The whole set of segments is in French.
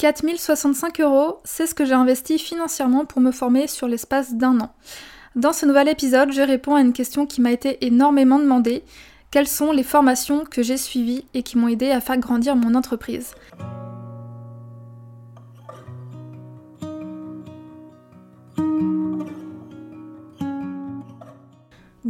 4065 euros, c'est ce que j'ai investi financièrement pour me former sur l'espace d'un an. Dans ce nouvel épisode, je réponds à une question qui m'a été énormément demandée. Quelles sont les formations que j'ai suivies et qui m'ont aidé à faire grandir mon entreprise?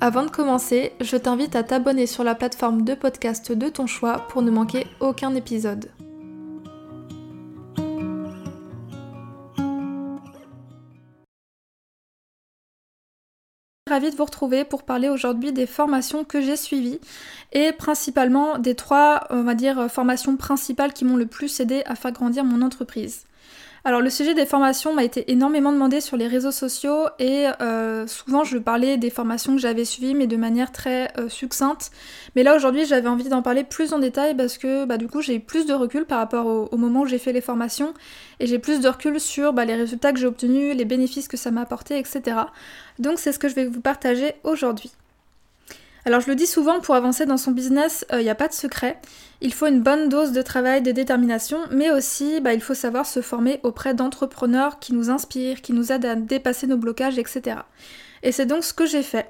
Avant de commencer, je t'invite à t'abonner sur la plateforme de podcast de ton choix pour ne manquer aucun épisode. Ravie de vous retrouver pour parler aujourd'hui des formations que j'ai suivies et principalement des trois, formations principales qui m'ont le plus aidé à faire grandir mon entreprise. Alors le sujet des formations m'a été énormément demandé sur les réseaux sociaux et euh, souvent je parlais des formations que j'avais suivies mais de manière très euh, succincte. Mais là aujourd'hui j'avais envie d'en parler plus en détail parce que bah, du coup j'ai eu plus de recul par rapport au, moment où j'ai fait les formations et j'ai plus de recul sur bah, les résultats que j'ai obtenus, les bénéfices que ça m'a apporté, etc. Donc c'est ce que je vais vous partager aujourd'hui. Alors je le dis souvent, pour avancer dans son business, il euh, n'y a pas de secret. Il faut une bonne dose de travail, de détermination, mais aussi bah, il faut savoir se former auprès d'entrepreneurs qui nous inspirent, qui nous aident à dépasser nos blocages, etc. Et c'est donc ce que j'ai fait.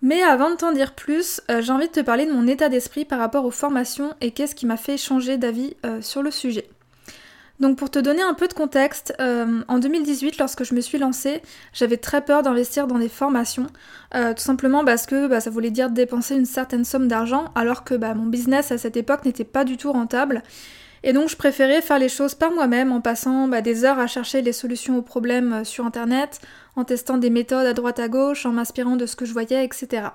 Mais avant de t'en dire plus, euh, j'ai envie de te parler de mon état d'esprit par rapport aux formations et qu'est-ce qui m'a fait changer d'avis euh, sur le sujet. Donc pour te donner un peu de contexte, euh, en 2018, lorsque je me suis lancée, j'avais très peur d'investir dans des formations, euh, tout simplement parce que bah, ça voulait dire dépenser une certaine somme d'argent, alors que bah, mon business à cette époque n'était pas du tout rentable. Et donc je préférais faire les choses par moi-même en passant bah, des heures à chercher les solutions aux problèmes euh, sur Internet, en testant des méthodes à droite à gauche, en m'inspirant de ce que je voyais, etc.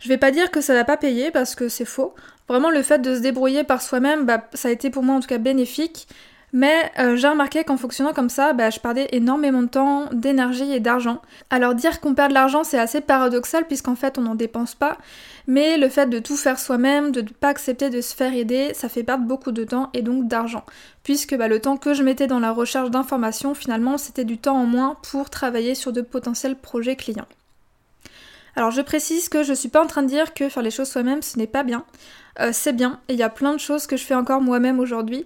Je vais pas dire que ça n'a pas payé parce que c'est faux. Vraiment, le fait de se débrouiller par soi-même, ça a été pour moi en tout cas bénéfique. Mais euh, j'ai remarqué qu'en fonctionnant comme ça, bah, je perdais énormément de temps, d'énergie et d'argent. Alors dire qu'on perd de l'argent, c'est assez paradoxal puisqu'en fait on n'en dépense pas. Mais le fait de tout faire soi-même, de ne pas accepter de se faire aider, ça fait perdre beaucoup de temps et donc d'argent. Puisque bah, le temps que je mettais dans la recherche d'informations, finalement, c'était du temps en moins pour travailler sur de potentiels projets clients. Alors je précise que je suis pas en train de dire que faire les choses soi-même ce n'est pas bien. Euh, c'est bien et il y a plein de choses que je fais encore moi-même aujourd'hui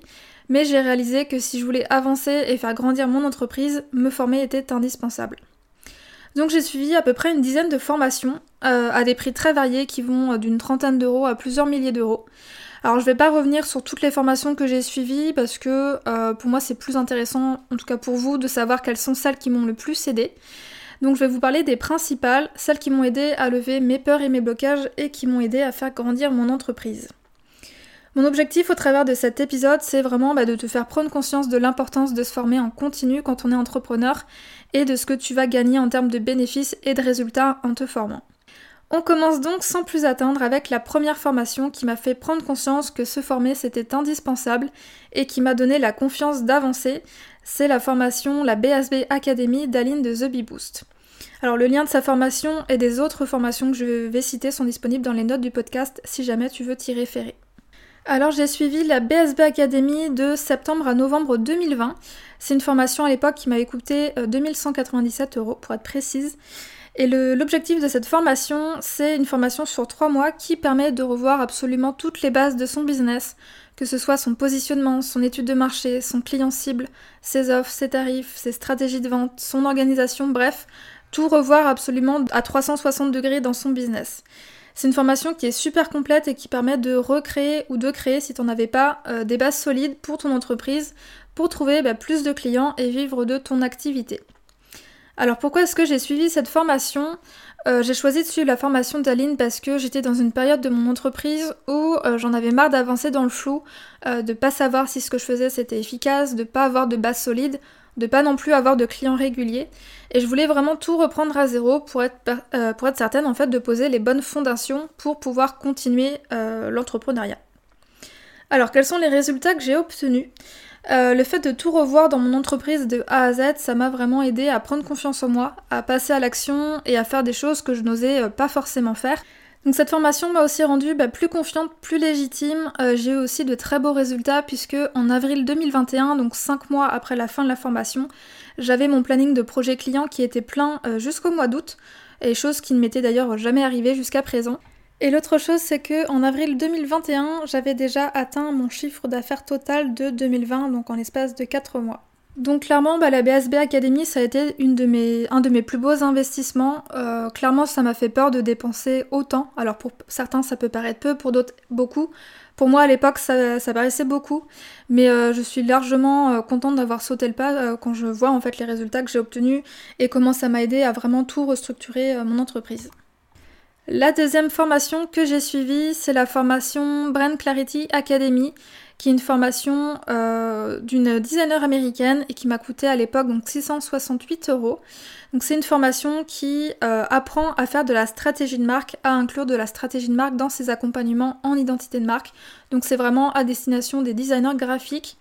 mais j'ai réalisé que si je voulais avancer et faire grandir mon entreprise, me former était indispensable. Donc j'ai suivi à peu près une dizaine de formations euh, à des prix très variés qui vont euh, d'une trentaine d'euros à plusieurs milliers d'euros. Alors je vais pas revenir sur toutes les formations que j'ai suivies parce que euh, pour moi c'est plus intéressant, en tout cas pour vous, de savoir quelles sont celles qui m'ont le plus aidé. Donc je vais vous parler des principales, celles qui m'ont aidé à lever mes peurs et mes blocages et qui m'ont aidé à faire grandir mon entreprise. Mon objectif au travers de cet épisode, c'est vraiment bah, de te faire prendre conscience de l'importance de se former en continu quand on est entrepreneur et de ce que tu vas gagner en termes de bénéfices et de résultats en te formant. On commence donc sans plus attendre avec la première formation qui m'a fait prendre conscience que se former c'était indispensable et qui m'a donné la confiance d'avancer. C'est la formation, la BSB Academy d'Aline de The Bee Boost. Alors le lien de sa formation et des autres formations que je vais citer sont disponibles dans les notes du podcast si jamais tu veux t'y référer. Alors j'ai suivi la BSB Academy de septembre à novembre 2020. C'est une formation à l'époque qui m'avait coûté 2197 euh, euros pour être précise. Et l'objectif de cette formation, c'est une formation sur trois mois qui permet de revoir absolument toutes les bases de son business, que ce soit son positionnement, son étude de marché, son client cible, ses offres, ses tarifs, ses stratégies de vente, son organisation, bref, tout revoir absolument à 360 degrés dans son business. C'est une formation qui est super complète et qui permet de recréer ou de créer, si tu n'en avais pas, euh, des bases solides pour ton entreprise, pour trouver bah, plus de clients et vivre de ton activité. Alors pourquoi est-ce que j'ai suivi cette formation? Euh, J'ai choisi de suivre la formation d'Aline parce que j'étais dans une période de mon entreprise où euh, j'en avais marre d'avancer dans le flou, de pas savoir si ce que je faisais c'était efficace, de pas avoir de base solide de pas non plus avoir de clients réguliers. Et je voulais vraiment tout reprendre à zéro pour être, euh, pour être certaine en fait de poser les bonnes fondations pour pouvoir continuer euh, l'entrepreneuriat. Alors quels sont les résultats que j'ai obtenus? Euh, le fait de tout revoir dans mon entreprise de A à Z, ça m'a vraiment aidé à prendre confiance en moi, à passer à l'action et à faire des choses que je n'osais pas forcément faire. Donc cette formation m'a aussi rendue bah, plus confiante, plus légitime. Euh, j'ai eu aussi de très beaux résultats puisque en avril 2021, donc 5 mois après la fin de la formation, j'avais mon planning de projet client qui était plein jusqu'au mois d'août, et chose qui ne m'était d'ailleurs jamais arrivée jusqu'à présent. Et l'autre chose, c'est que en avril 2021, j'avais déjà atteint mon chiffre d'affaires total de 2020, donc en l'espace de 4 mois. Donc clairement, bah, la BSB Academy, ça a été un de mes plus beaux investissements. Euh, clairement, ça m'a fait peur de dépenser autant. Alors pour certains, ça peut paraître peu, pour d'autres, beaucoup. Pour moi, à l'époque, ça, paraissait beaucoup. Mais euh, je suis largement euh, contente d'avoir sauté le pas quand je vois en fait les résultats que j'ai obtenus et comment ça m'a aidé à vraiment tout restructurer mon entreprise. La deuxième formation que j'ai suivie, c'est la formation Brand Clarity Academy, qui est une formation euh, d'une designer américaine et qui m'a coûté à l'époque donc 668 euros. Donc c'est une formation qui euh, apprend à faire de la stratégie de marque, à inclure de la stratégie de marque dans ses accompagnements en identité de marque. Donc c'est vraiment à destination des designers graphiques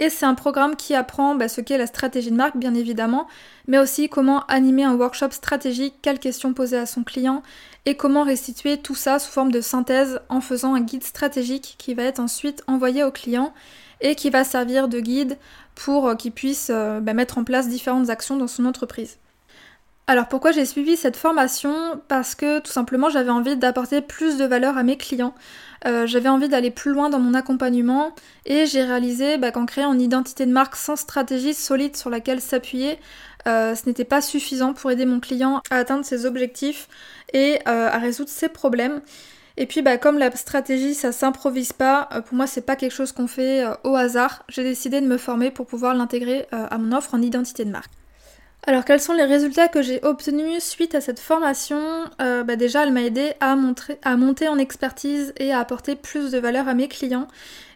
et c'est un programme qui apprend bah, ce qu'est la stratégie de marque, bien évidemment, mais aussi comment animer un workshop stratégique, quelles questions poser à son client, et comment restituer tout ça sous forme de synthèse en faisant un guide stratégique qui va être ensuite envoyé au client et qui va servir de guide pour euh, qu'il puisse euh, bah, mettre en place différentes actions dans son entreprise. Alors pourquoi j'ai suivi cette formation? Parce que tout simplement j'avais envie d'apporter plus de valeur à mes clients. Euh, j'avais envie d'aller plus loin dans mon accompagnement et j'ai réalisé bah, qu'en créant une identité de marque sans stratégie solide sur laquelle s'appuyer, euh, ce n'était pas suffisant pour aider mon client à atteindre ses objectifs et euh, à résoudre ses problèmes. Et puis bah, comme la stratégie ça s'improvise pas, pour moi c'est pas quelque chose qu'on fait au hasard, j'ai décidé de me former pour pouvoir l'intégrer à mon offre en identité de marque. Alors quels sont les résultats que j'ai obtenus suite à cette formation euh, bah, Déjà elle m'a aidé à, monter en expertise et à apporter plus de valeur à mes clients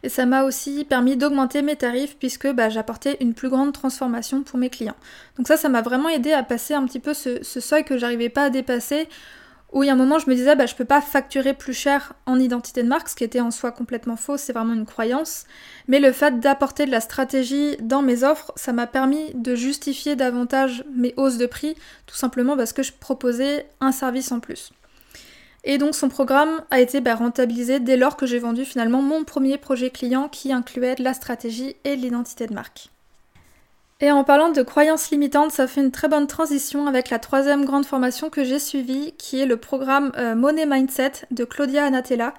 et ça m'a aussi permis d'augmenter mes tarifs puisque bah, j'apportais une plus grande transformation pour mes clients. Donc ça ça m'a vraiment aidé à passer un petit peu ce, ce seuil que j'arrivais pas à dépasser où il y a un moment je me disais bah je peux pas facturer plus cher en identité de marque, ce qui était en soi complètement faux, c'est vraiment une croyance. Mais le fait d'apporter de la stratégie dans mes offres, ça m'a permis de justifier davantage mes hausses de prix, tout simplement parce que je proposais un service en plus. Et donc son programme a été bah, rentabilisé dès lors que j'ai vendu finalement mon premier projet client qui incluait de la stratégie et de l'identité de marque. Et en parlant de croyances limitantes, ça fait une très bonne transition avec la troisième grande formation que j'ai suivie, qui est le programme euh, Money Mindset de Claudia Anatella.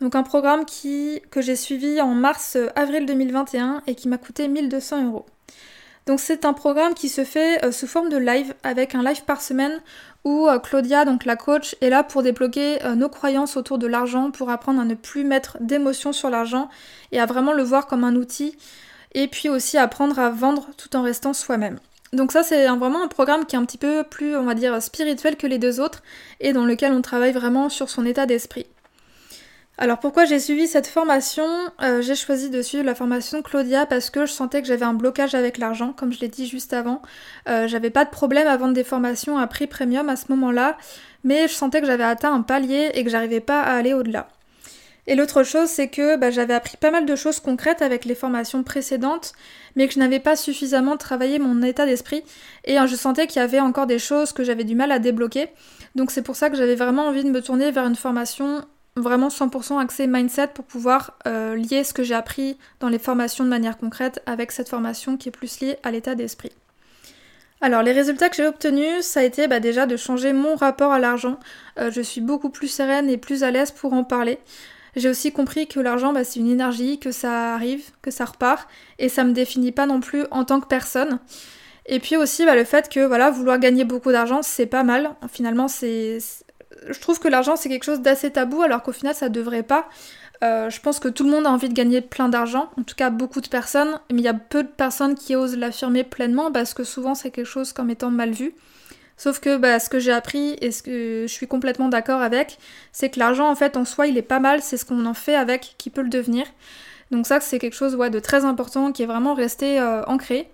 Donc un programme que j'ai suivi en mars-avril 2021 et qui m'a coûté 1200 euros. Donc c'est un programme qui se fait euh, sous forme de live, avec un live par semaine où euh, Claudia, donc la coach, est là pour débloquer nos croyances autour de l'argent, pour apprendre à ne plus mettre d'émotions sur l'argent et à vraiment le voir comme un outil et puis aussi apprendre à vendre tout en restant soi-même. Donc ça c'est vraiment un programme qui est un petit peu plus, on va dire, spirituel que les deux autres et dans lequel on travaille vraiment sur son état d'esprit. Alors pourquoi j'ai suivi cette formation? Euh, J'ai choisi de suivre la formation Claudia parce que je sentais que j'avais un blocage avec l'argent, comme je l'ai dit juste avant. Euh, j'avais pas de problème à vendre des formations à prix premium à ce moment-là, mais je sentais que j'avais atteint un palier et que j'arrivais pas à aller au-delà. Et l'autre chose, c'est que bah, j'avais appris pas mal de choses concrètes avec les formations précédentes, mais que je n'avais pas suffisamment travaillé mon état d'esprit, et hein, je sentais qu'il y avait encore des choses que j'avais du mal à débloquer. Donc c'est pour ça que j'avais vraiment envie de me tourner vers une formation vraiment 100% axée mindset pour pouvoir euh, lier ce que j'ai appris dans les formations de manière concrète avec cette formation qui est plus liée à l'état d'esprit. Alors les résultats que j'ai obtenus, ça a été bah, déjà de changer mon rapport à l'argent. Euh, je suis beaucoup plus sereine et plus à l'aise pour en parler. J'ai aussi compris que l'argent, bah, c'est une énergie, que ça arrive, que ça repart, et ça me définit pas non plus en tant que personne. Et puis aussi bah, le fait que voilà, vouloir gagner beaucoup d'argent, c'est pas mal. Finalement, c'est, je trouve que l'argent c'est quelque chose d'assez tabou, alors qu'au final ça devrait pas. Euh, je pense que tout le monde a envie de gagner plein d'argent, en tout cas beaucoup de personnes, mais il y a peu de personnes qui osent l'affirmer pleinement parce que souvent c'est quelque chose comme étant mal vu. Sauf que bah, ce que j'ai appris et ce que je suis complètement d'accord avec, c'est que l'argent en fait en soi il est pas mal, c'est ce qu'on en fait avec qui peut le devenir. Donc ça c'est quelque chose de très important qui est vraiment resté euh, ancré.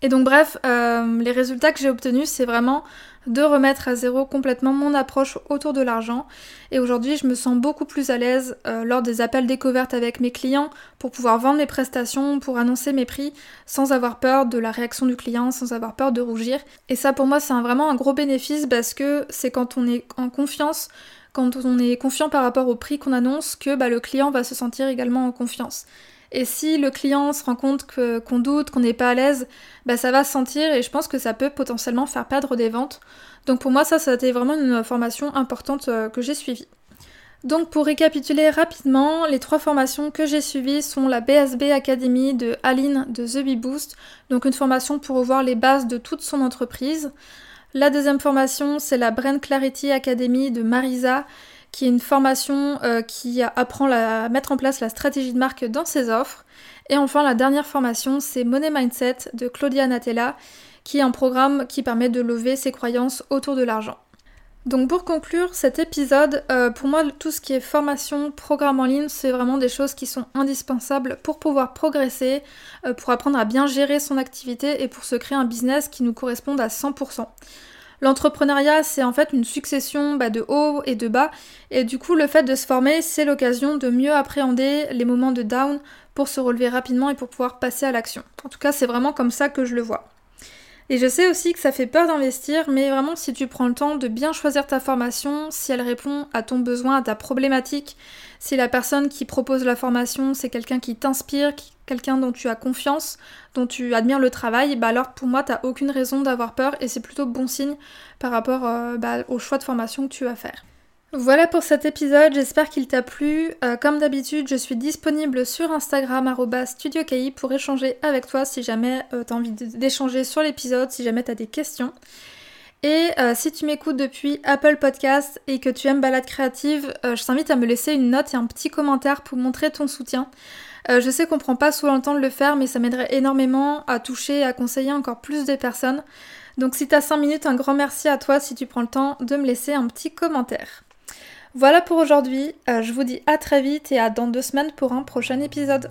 Et donc bref, les résultats que j'ai obtenus, c'est vraiment de remettre à zéro complètement mon approche autour de l'argent. Et aujourd'hui, je me sens beaucoup plus à l'aise euh, lors des appels découvertes avec mes clients pour pouvoir vendre mes prestations, pour annoncer mes prix sans avoir peur de la réaction du client, sans avoir peur de rougir. Et ça, pour moi, c'est vraiment un gros bénéfice parce que c'est quand on est en confiance quand on est confiant par rapport au prix qu'on annonce que bah, le client va se sentir également en confiance. Et si le client se rend compte qu'on doute, qu'on n'est pas à l'aise, bah ça va se sentir et je pense que ça peut potentiellement faire perdre des ventes. Donc pour moi ça, ça vraiment une formation importante euh, que j'ai suivie. Donc pour récapituler rapidement, les trois formations que j'ai suivies sont la BSB Academy de Aline de The Bee Boost, donc une formation pour revoir les bases de toute son entreprise. La deuxième formation, c'est la Brand Clarity Academy de Marisa, qui est une formation euh, qui apprend à mettre en place la stratégie de marque dans ses offres. Et enfin, la dernière formation, c'est Money Mindset de Claudia Natella, qui est un programme qui permet de lever ses croyances autour de l'argent. Donc pour conclure cet épisode, euh, pour moi tout ce qui est formation, programme en ligne, c'est vraiment des choses qui sont indispensables pour pouvoir progresser, euh, pour apprendre à bien gérer son activité et pour se créer un business qui nous corresponde à 100%. L'entrepreneuriat, c'est en fait une succession bah, de hauts et de bas, et du coup, le fait de se former, c'est l'occasion de mieux appréhender les moments de down pour se relever rapidement et pour pouvoir passer à l'action. En tout cas, c'est vraiment comme ça que je le vois. Et je sais aussi que ça fait peur d'investir, mais vraiment si tu prends le temps de bien choisir ta formation, si elle répond à ton besoin, à ta problématique, si la personne qui propose la formation, c'est quelqu'un qui t'inspire, quelqu'un dont tu as confiance, dont tu admires le travail, bah alors pour moi, t'as aucune raison d'avoir peur et c'est plutôt bon signe par rapport euh, bah, au choix de formation que tu vas faire. Voilà pour cet épisode, j'espère qu'il t'a plu. Euh, comme d'habitude, je suis disponible sur Instagram StudioKI pour échanger avec toi si jamais euh, tu as envie d'échanger sur l'épisode, si jamais tu as des questions. Et si tu m'écoutes depuis Apple Podcast et que tu aimes Balade Créative, je t'invite à me laisser une note et un petit commentaire pour montrer ton soutien. Euh, je sais qu'on prend pas souvent le temps de le faire, mais ça m'aiderait énormément à toucher et à conseiller encore plus de personnes. Donc si tu as 5 minutes, un grand merci à toi si tu prends le temps de me laisser un petit commentaire. Voilà pour aujourd'hui, euh, je vous dis à très vite et à dans deux semaines pour un prochain épisode.